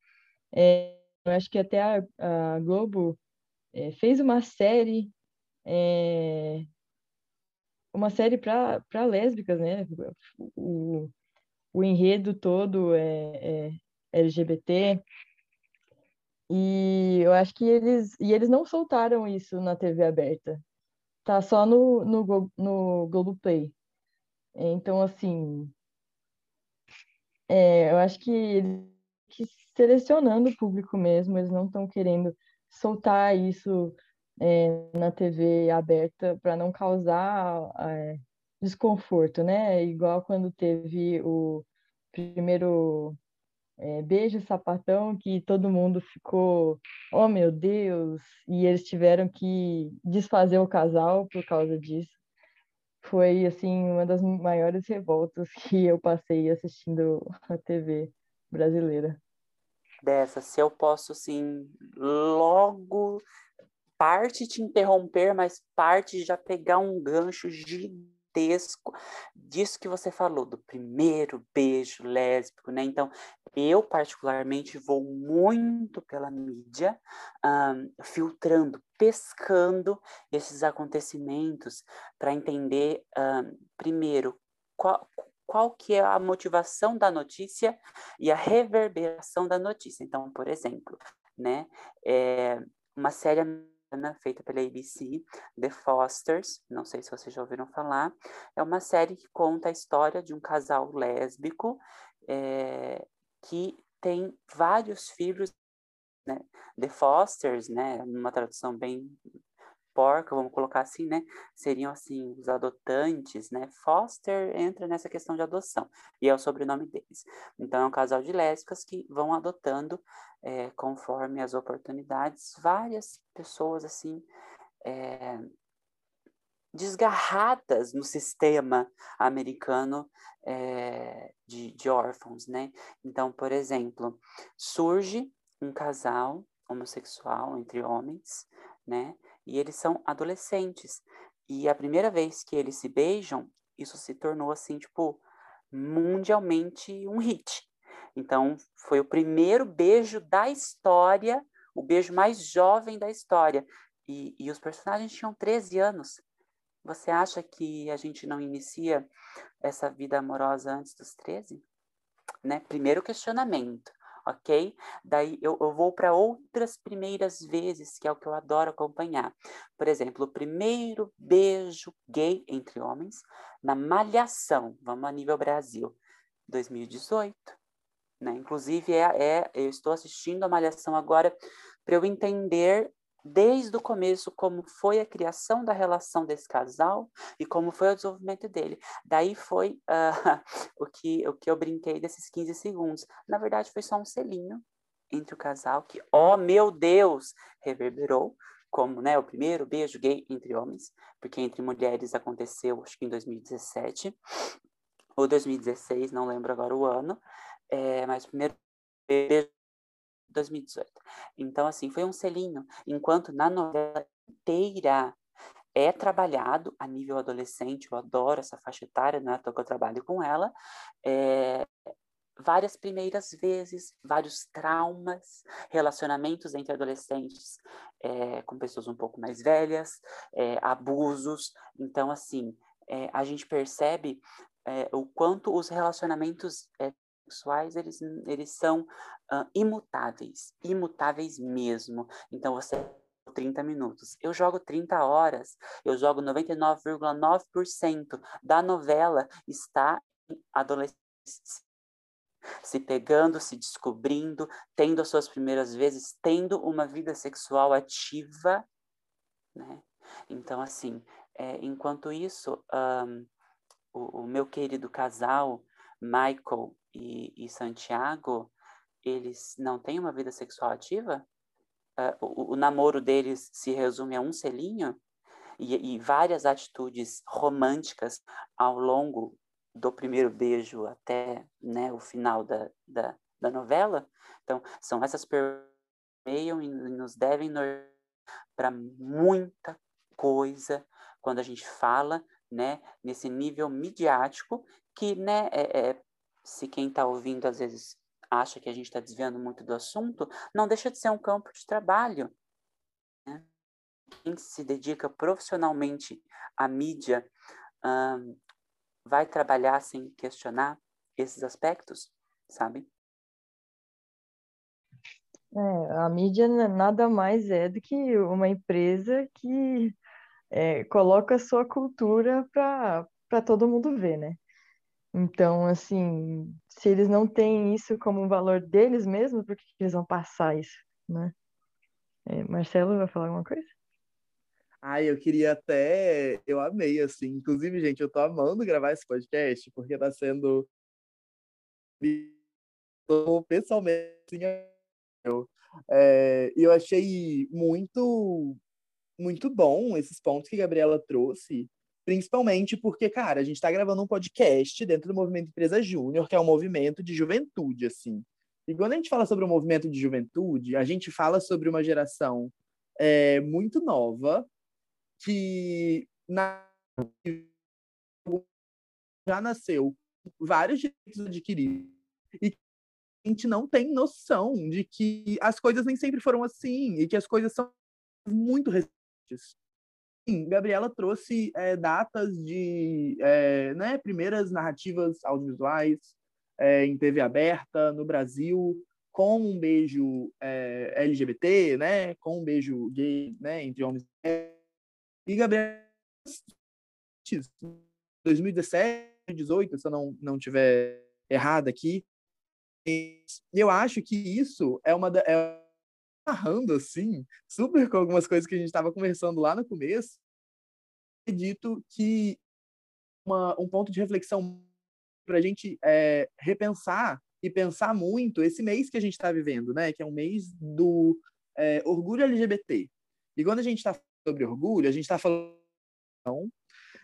É, eu acho que até a, a Globo é, fez uma série é, uma série para lésbicas, né? O, o enredo todo é, é LGBT. E eu acho que eles e eles não soltaram isso na TV aberta. tá só no, no, no Globoplay. Então, assim, é, eu acho que eles que selecionando o público mesmo, eles não estão querendo soltar isso é, na TV aberta para não causar é, desconforto, né? Igual quando teve o primeiro é, beijo sapatão que todo mundo ficou, oh meu Deus, e eles tiveram que desfazer o casal por causa disso. Foi assim uma das maiores revoltas que eu passei assistindo a TV brasileira. Dessa, se eu posso assim logo parte te interromper, mas parte já pegar um gancho gigante gigantesco disso que você falou, do primeiro beijo lésbico, né? Então, eu particularmente vou muito pela mídia, um, filtrando, pescando esses acontecimentos para entender, um, primeiro, qual, qual que é a motivação da notícia e a reverberação da notícia. Então, por exemplo, né, é, uma série feita pela ABC, The Fosters, não sei se vocês já ouviram falar, é uma série que conta a história de um casal lésbico é, que tem vários filhos, né? The Fosters, né, uma tradução bem porca, vamos colocar assim, né? Seriam assim os adotantes, né? Foster entra nessa questão de adoção e é o sobrenome deles. Então é um casal de lésbicas que vão adotando é, conforme as oportunidades várias pessoas assim é, desgarradas no sistema americano é, de, de órfãos, né? Então, por exemplo, surge um casal homossexual entre homens, né? E eles são adolescentes. E a primeira vez que eles se beijam, isso se tornou assim, tipo, mundialmente um hit. Então, foi o primeiro beijo da história, o beijo mais jovem da história. E, e os personagens tinham 13 anos. Você acha que a gente não inicia essa vida amorosa antes dos 13? Né? Primeiro questionamento ok? Daí eu, eu vou para outras primeiras vezes, que é o que eu adoro acompanhar. Por exemplo, o primeiro beijo gay entre homens na Malhação, vamos a nível Brasil, 2018. Né? Inclusive, é, é, eu estou assistindo a Malhação agora para eu entender desde o começo como foi a criação da relação desse casal e como foi o desenvolvimento dele. Daí foi uh, o, que, o que eu brinquei desses 15 segundos. Na verdade, foi só um selinho entre o casal que, oh meu Deus, reverberou como né, o primeiro beijo gay entre homens, porque entre mulheres aconteceu, acho que em 2017 ou 2016, não lembro agora o ano, é, mas o primeiro beijo 2018. Então, assim, foi um selinho. Enquanto na novela inteira é trabalhado a nível adolescente, eu adoro essa faixa etária, não é que eu trabalho com ela, é, várias primeiras vezes, vários traumas, relacionamentos entre adolescentes é, com pessoas um pouco mais velhas, é, abusos. Então, assim, é, a gente percebe é, o quanto os relacionamentos é, sexuais, eles, eles são uh, imutáveis, imutáveis mesmo. Então, você 30 minutos. Eu jogo 30 horas, eu jogo 99,9% da novela está em adolescência se pegando, se descobrindo, tendo as suas primeiras vezes, tendo uma vida sexual ativa, né? Então, assim, é, enquanto isso, um, o, o, meu querido casal, Michael e, e Santiago, eles não têm uma vida sexual ativa? Uh, o, o, namoro deles se resume a um selinho? E, e várias atitudes românticas ao longo do primeiro beijo até né, o final da, da, da novela? Então, são essas que e nos devem para muita coisa quando a gente fala né, nesse nível midiático que né, é, é se quem está ouvindo às vezes acha que a gente está desviando muito do assunto, não deixa de ser um campo de trabalho. Né? Quem se dedica profissionalmente à mídia um, vai trabalhar sem questionar esses aspectos, sabe? É, a mídia nada mais é do que uma empresa que é, coloca a sua cultura para todo mundo ver, né? Então, assim, se eles não têm isso como um valor deles mesmos, por que eles vão passar isso, né? É, Marcelo vai falar alguma coisa? Ai, eu queria até. Eu amei, assim. Inclusive, gente, eu tô amando gravar esse podcast, porque tá sendo. Tô pessoalmente. Assim, eu, é, eu achei muito, muito bom esses pontos que a Gabriela trouxe, principalmente porque, cara, a gente tá gravando um podcast dentro do movimento Empresa Júnior, que é um movimento de juventude, assim. E quando a gente fala sobre o um movimento de juventude, a gente fala sobre uma geração é, muito nova, que na... já nasceu vários direitos adquiridos e a gente não tem noção de que as coisas nem sempre foram assim e que as coisas são muito recentes. Sim, Gabriela trouxe é, datas de é, né, primeiras narrativas audiovisuais é, em TV aberta no Brasil, com um beijo LGBT, né, com um beijo gay né, entre homens e mulheres e Gabriel, 2017, 2018, se eu não, não tiver errado aqui. Eu acho que isso é uma da, é narrando assim, super com algumas coisas que a gente estava conversando lá no começo. Acredito que uma, um ponto de reflexão para a gente é, repensar e pensar muito esse mês que a gente está vivendo, né? Que é um mês do é, orgulho LGBT. E quando a gente está sobre orgulho, a gente está falando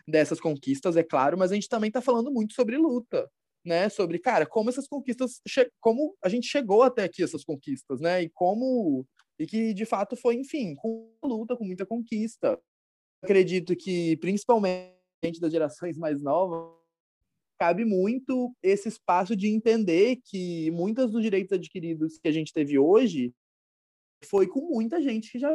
dessas conquistas, é claro, mas a gente também está falando muito sobre luta, né? Sobre, cara, como essas conquistas, como a gente chegou até aqui essas conquistas, né? E como e que de fato foi, enfim, com luta, com muita conquista. Acredito que principalmente das gerações mais novas cabe muito esse espaço de entender que muitos dos direitos adquiridos que a gente teve hoje foi com muita gente que já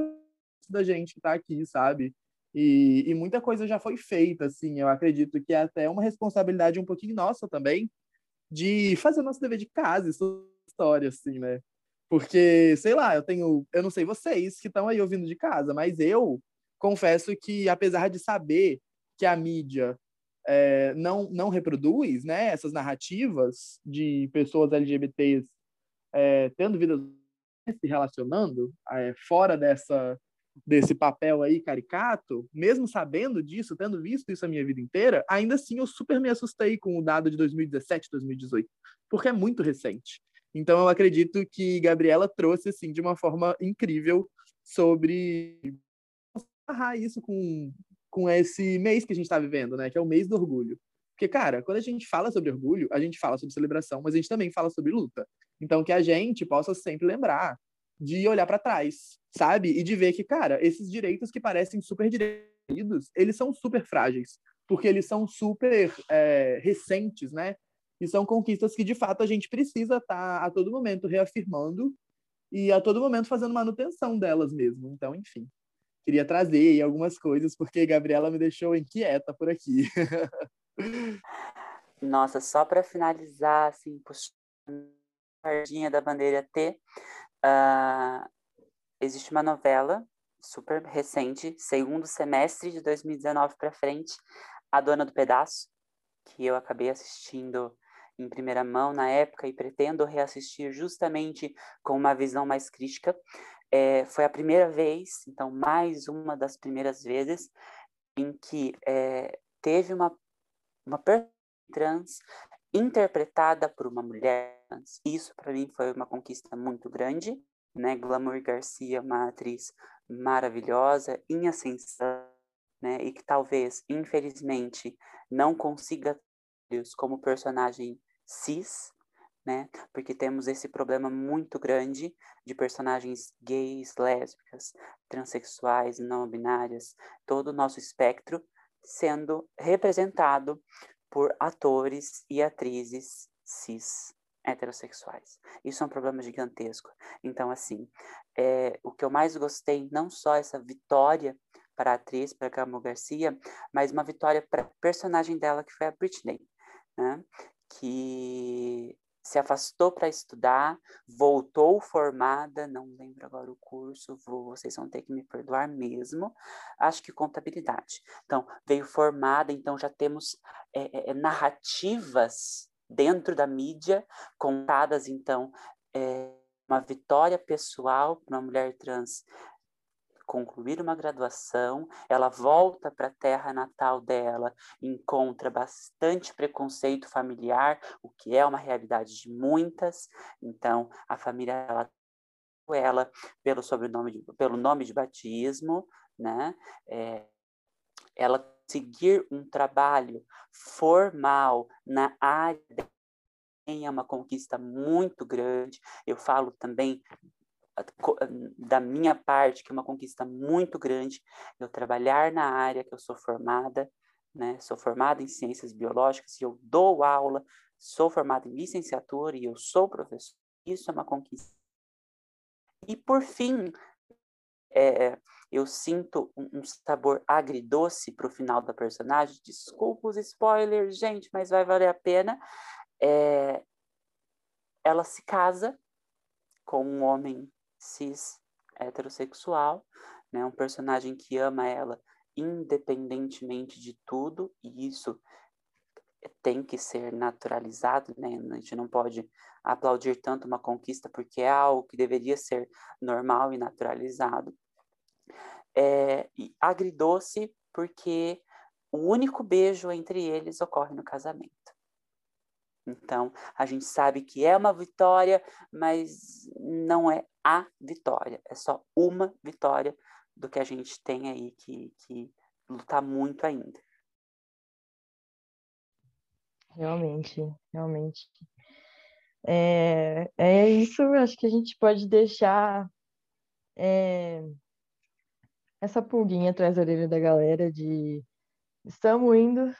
da gente que está aqui, sabe? E, e, muita coisa já foi feita, assim. Eu acredito que é até uma responsabilidade um pouquinho nossa também de fazer nosso dever de casa, isso história, assim, né? Porque, sei lá, eu tenho. Eu não sei vocês que estão aí ouvindo de casa, mas eu confesso que, apesar de saber que a mídia é, não, não reproduz né, essas narrativas de pessoas LGBTs é, tendo vidas se relacionando é, fora dessa desse papel aí caricato, mesmo sabendo disso, tendo visto isso a minha vida inteira, ainda assim eu super me assustei com o dado de 2017, 2018, porque é muito recente. Então eu acredito que Gabriela trouxe assim de uma forma incrível sobre amarrar isso com com esse mês que a gente está vivendo, né, que é o mês do orgulho. Porque, cara, quando a gente fala sobre orgulho, a gente fala sobre celebração, mas a gente também fala sobre luta. Então, que a gente possa sempre lembrar de olhar para trás, sabe? E de ver que, cara, esses direitos que parecem super direitos, eles são super frágeis, porque eles são super é, recentes, né? E são conquistas que, de fato, a gente precisa estar tá, a todo momento reafirmando e a todo momento fazendo manutenção delas mesmo. Então, enfim, queria trazer algumas coisas, porque Gabriela me deixou inquieta por aqui. Nossa, só para finalizar, assim, puxando a sardinha da bandeira T, Uh, existe uma novela super recente, segundo semestre de 2019 para frente, A Dona do Pedaço, que eu acabei assistindo em primeira mão na época e pretendo reassistir justamente com uma visão mais crítica. É, foi a primeira vez, então mais uma das primeiras vezes, em que é, teve uma, uma trans interpretada por uma mulher isso para mim foi uma conquista muito grande, né? Glamour Garcia, uma atriz maravilhosa, em ascensão, né? E que talvez, infelizmente, não consiga como personagem cis, né? Porque temos esse problema muito grande de personagens gays, lésbicas, transexuais, não binárias, todo o nosso espectro sendo representado por atores e atrizes cis heterossexuais. Isso é um problema gigantesco. Então, assim, é, o que eu mais gostei, não só essa vitória para a atriz, para a Camo Garcia, mas uma vitória para a personagem dela, que foi a Britney, né? que se afastou para estudar, voltou formada, não lembro agora o curso, vou, vocês vão ter que me perdoar mesmo, acho que contabilidade. Então, veio formada, então já temos é, é, narrativas dentro da mídia, contadas, então, é, uma vitória pessoal para uma mulher trans concluir uma graduação, ela volta para a terra natal dela, encontra bastante preconceito familiar, o que é uma realidade de muitas. Então, a família ela ela pelo sobrenome de, pelo nome de batismo, né? É, ela seguir um trabalho formal na área é uma conquista muito grande. Eu falo também da minha parte, que é uma conquista muito grande, eu trabalhar na área que eu sou formada, né? Sou formada em ciências biológicas e eu dou aula, sou formada em licenciatura e eu sou professor. Isso é uma conquista. E por fim, é, eu sinto um, um sabor agridoce para o final da personagem. Desculpa os spoilers, gente, mas vai valer a pena. É, ela se casa com um homem cis heterossexual, né? Um personagem que ama ela independentemente de tudo, e isso tem que ser naturalizado, né? A gente não pode aplaudir tanto uma conquista porque é algo que deveria ser normal e naturalizado. É, e agridoce porque o único beijo entre eles ocorre no casamento. Então, a gente sabe que é uma vitória, mas não é a vitória. É só uma vitória do que a gente tem aí que, que lutar muito ainda. Realmente, realmente. É, é isso, acho que a gente pode deixar é, essa pulguinha atrás da orelha da galera de estamos indo,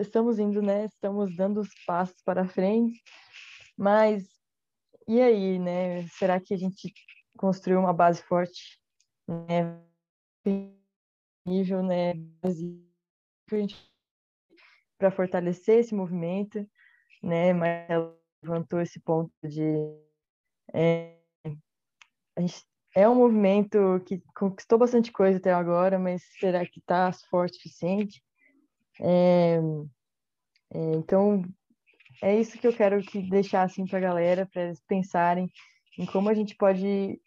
estamos indo, né? Estamos dando os passos para frente, mas e aí, né? Será que a gente construiu uma base forte, né? Nível, né? Para fortalecer esse movimento, né? Mas levantou esse ponto de é, a gente é um movimento que conquistou bastante coisa até agora, mas será que está forte o suficiente? É, é, então, é isso que eu quero que deixar assim para a galera, para eles pensarem em como a gente pode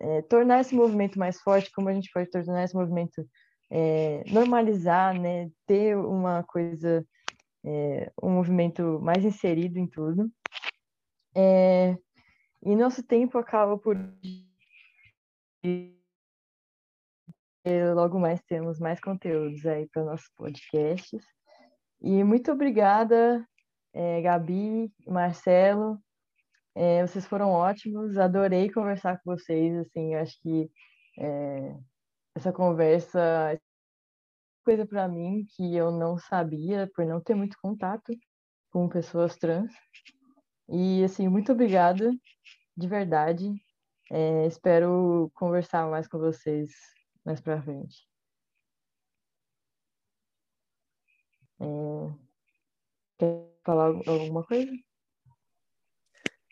é, tornar esse movimento mais forte, como a gente pode tornar esse movimento é, normalizar, né, ter uma coisa, é, um movimento mais inserido em tudo. É, e nosso tempo acaba por logo mais temos mais conteúdos aí para nossos podcasts. E muito obrigada, é, Gabi, Marcelo. É, vocês foram ótimos, adorei conversar com vocês. Assim, acho que é, essa conversa é coisa para mim que eu não sabia por não ter muito contato com pessoas trans. E assim, muito obrigada, de verdade. É, espero conversar mais com vocês mais para frente. É... Falar alguma coisa?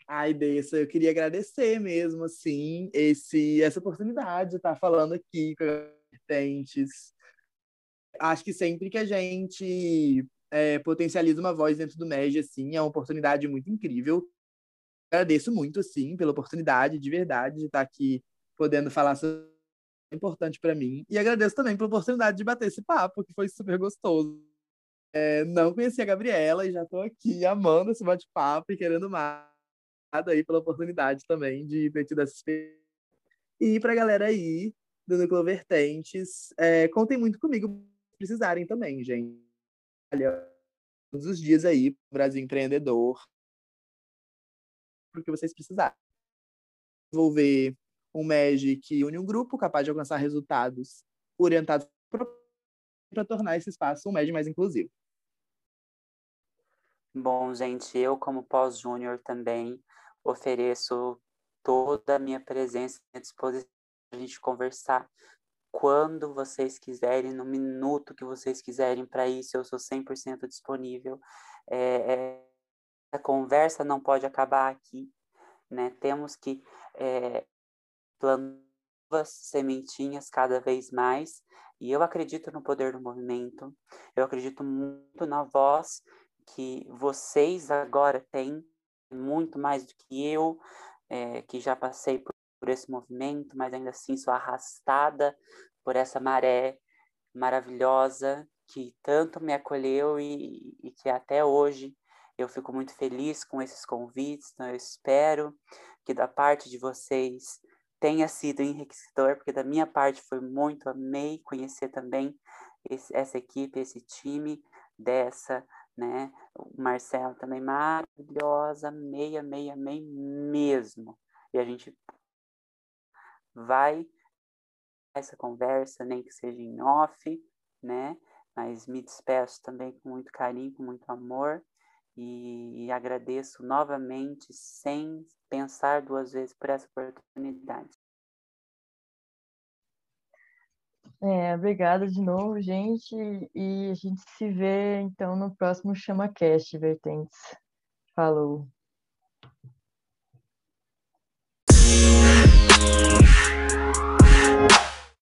Ai, Dessa, eu queria agradecer mesmo, assim, esse, essa oportunidade de estar falando aqui com vertentes. Acho que sempre que a gente é, potencializa uma voz dentro do MEG, assim, é uma oportunidade muito incrível. Agradeço muito, assim, pela oportunidade, de verdade, de estar aqui podendo falar sobre é importante para mim. E agradeço também pela oportunidade de bater esse papo, que foi super gostoso. É, não conhecia a Gabriela e já estou aqui amando esse bate-papo e querendo mais aí pela oportunidade também de ter tido essa experiência. E para a galera aí do Núcleo Vertentes, é, contem muito comigo se precisarem também, gente. Olha, todos os dias aí, Brasil Empreendedor, porque vocês precisarem. Desenvolver um MEG que une um grupo capaz de alcançar resultados orientados para tornar esse espaço um MEG mais inclusivo. Bom, gente, eu como pós-júnior também ofereço toda a minha presença à disposição para a gente conversar quando vocês quiserem, no minuto que vocês quiserem para isso, eu sou 100% disponível. É, é, a conversa não pode acabar aqui, né? Temos que é, plantar sementinhas cada vez mais. E eu acredito no poder do movimento. Eu acredito muito na voz que vocês agora têm, muito mais do que eu, é, que já passei por, por esse movimento, mas ainda assim sou arrastada por essa maré maravilhosa que tanto me acolheu e, e que até hoje eu fico muito feliz com esses convites. Então, eu espero que da parte de vocês tenha sido enriquecedor, porque da minha parte foi muito, amei conhecer também esse, essa equipe, esse time dessa, né? O Marcelo também maravilhosa, amei, amei, amei mesmo. E a gente vai essa conversa, nem que seja em off, né? Mas me despeço também com muito carinho, com muito amor e, e agradeço novamente, sem pensar duas vezes por essa oportunidade. É, obrigada de novo, gente, e a gente se vê então no próximo ChamaCast Vertentes. Falou!